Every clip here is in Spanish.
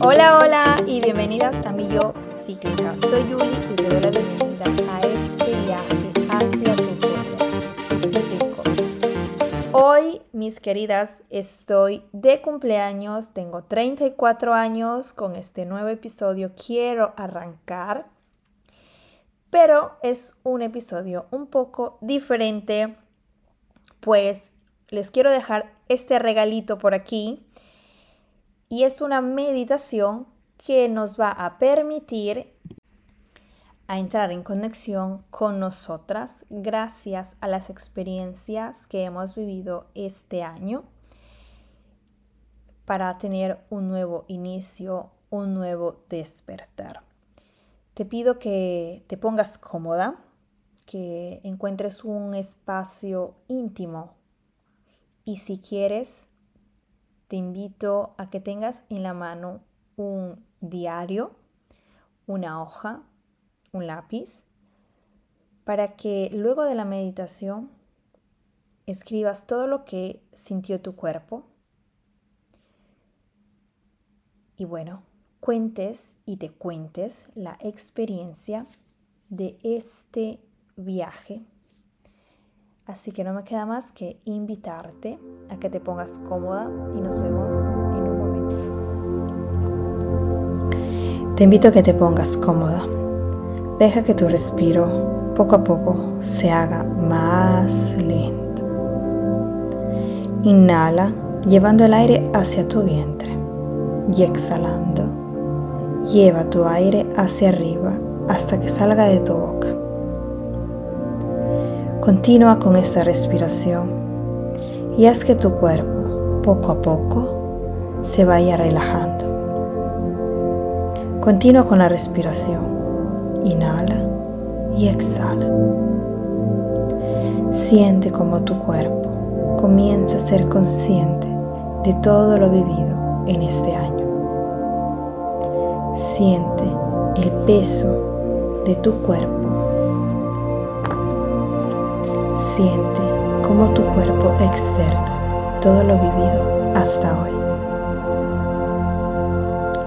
Hola, hola y bienvenidas a mi yo cíclica. Soy Yuli y te doy la bienvenida a este viaje hacia tu poder cíclico. Hoy, mis queridas, estoy de cumpleaños, tengo 34 años con este nuevo episodio. Quiero arrancar, pero es un episodio un poco diferente, pues les quiero dejar este regalito por aquí y es una meditación que nos va a permitir a entrar en conexión con nosotras gracias a las experiencias que hemos vivido este año para tener un nuevo inicio, un nuevo despertar. Te pido que te pongas cómoda, que encuentres un espacio íntimo y si quieres te invito a que tengas en la mano un diario, una hoja, un lápiz, para que luego de la meditación escribas todo lo que sintió tu cuerpo. Y bueno, cuentes y te cuentes la experiencia de este viaje Así que no me queda más que invitarte a que te pongas cómoda y nos vemos en un momento. Te invito a que te pongas cómoda. Deja que tu respiro poco a poco se haga más lento. Inhala llevando el aire hacia tu vientre y exhalando. Lleva tu aire hacia arriba hasta que salga de tu boca. Continúa con esa respiración y haz que tu cuerpo poco a poco se vaya relajando. Continúa con la respiración. Inhala y exhala. Siente como tu cuerpo comienza a ser consciente de todo lo vivido en este año. Siente el peso de tu cuerpo Siente cómo tu cuerpo externa todo lo vivido hasta hoy.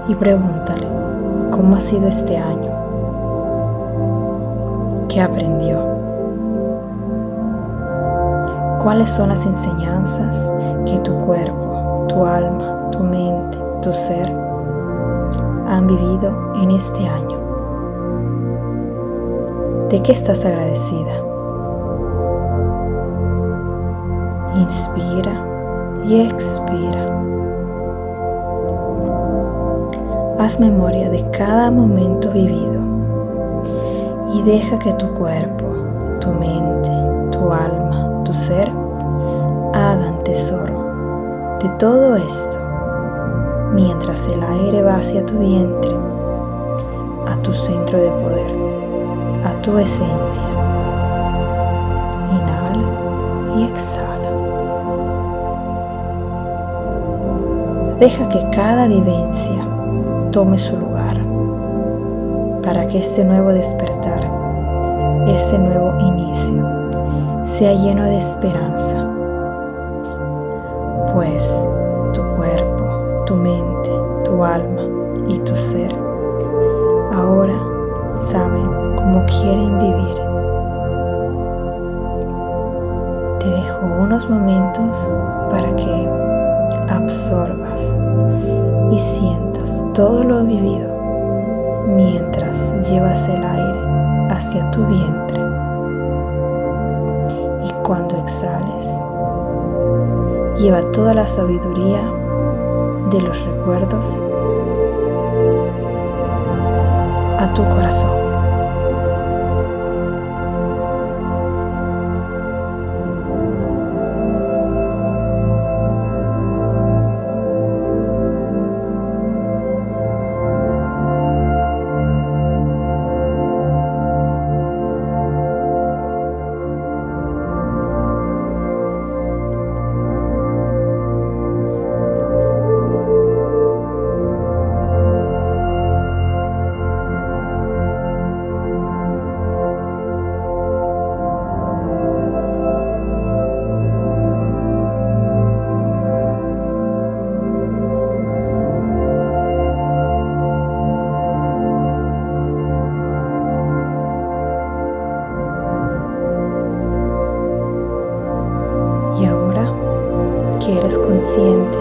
Y pregúntale cómo ha sido este año. ¿Qué aprendió? ¿Cuáles son las enseñanzas que tu cuerpo, tu alma, tu mente, tu ser han vivido en este año? ¿De qué estás agradecida? Inspira y expira. Haz memoria de cada momento vivido y deja que tu cuerpo, tu mente, tu alma, tu ser hagan tesoro de todo esto mientras el aire va hacia tu vientre, a tu centro de poder, a tu esencia. Inhala y exhala. Deja que cada vivencia tome su lugar para que este nuevo despertar, ese nuevo inicio, sea lleno de esperanza. Pues tu cuerpo, tu mente, tu alma y tu ser ahora saben cómo quieren vivir. Te dejo unos momentos para que absorbas y sientas todo lo vivido mientras llevas el aire hacia tu vientre. Y cuando exhales, lleva toda la sabiduría de los recuerdos a tu corazón. Consciente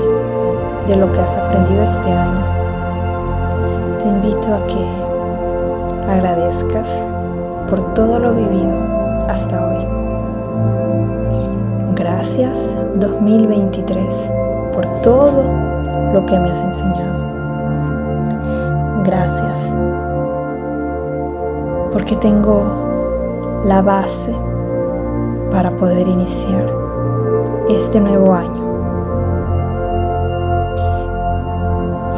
de lo que has aprendido este año, te invito a que agradezcas por todo lo vivido hasta hoy. Gracias 2023 por todo lo que me has enseñado. Gracias porque tengo la base para poder iniciar este nuevo año.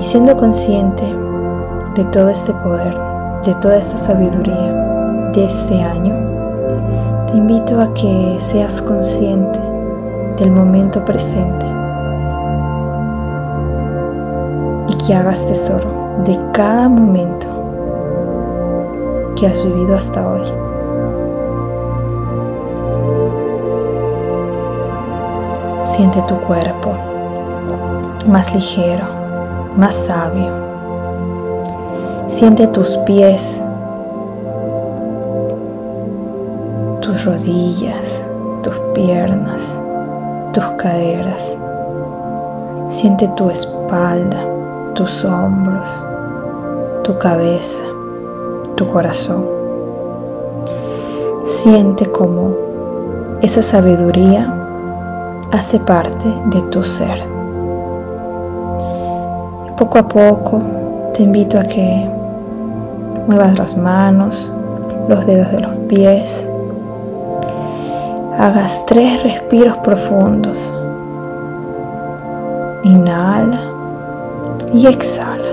Y siendo consciente de todo este poder, de toda esta sabiduría de este año, te invito a que seas consciente del momento presente y que hagas tesoro de cada momento que has vivido hasta hoy. Siente tu cuerpo más ligero, más sabio. Siente tus pies, tus rodillas, tus piernas, tus caderas. Siente tu espalda, tus hombros, tu cabeza, tu corazón. Siente como esa sabiduría hace parte de tu ser. Poco a poco te invito a que muevas las manos, los dedos de los pies, hagas tres respiros profundos. Inhala y exhala.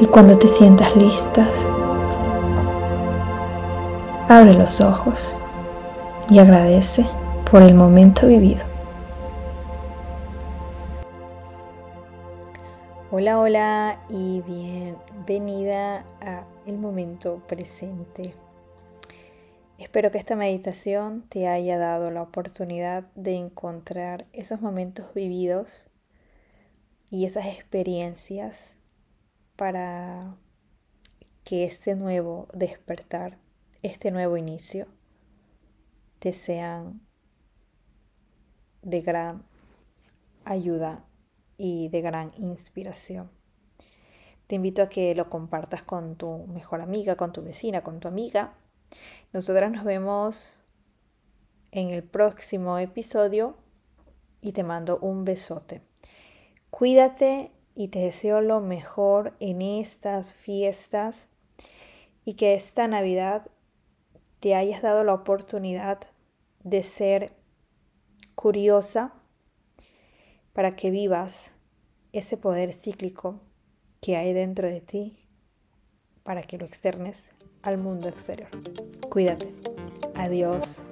Y cuando te sientas listas, abre los ojos y agradece por el momento vivido. Hola, hola y bienvenida a el momento presente. Espero que esta meditación te haya dado la oportunidad de encontrar esos momentos vividos y esas experiencias para que este nuevo despertar, este nuevo inicio, te sean de gran ayuda y de gran inspiración. Te invito a que lo compartas con tu mejor amiga, con tu vecina, con tu amiga. Nosotras nos vemos en el próximo episodio y te mando un besote. Cuídate y te deseo lo mejor en estas fiestas y que esta Navidad te hayas dado la oportunidad de ser curiosa para que vivas ese poder cíclico que hay dentro de ti para que lo externes al mundo exterior. Cuídate. Adiós.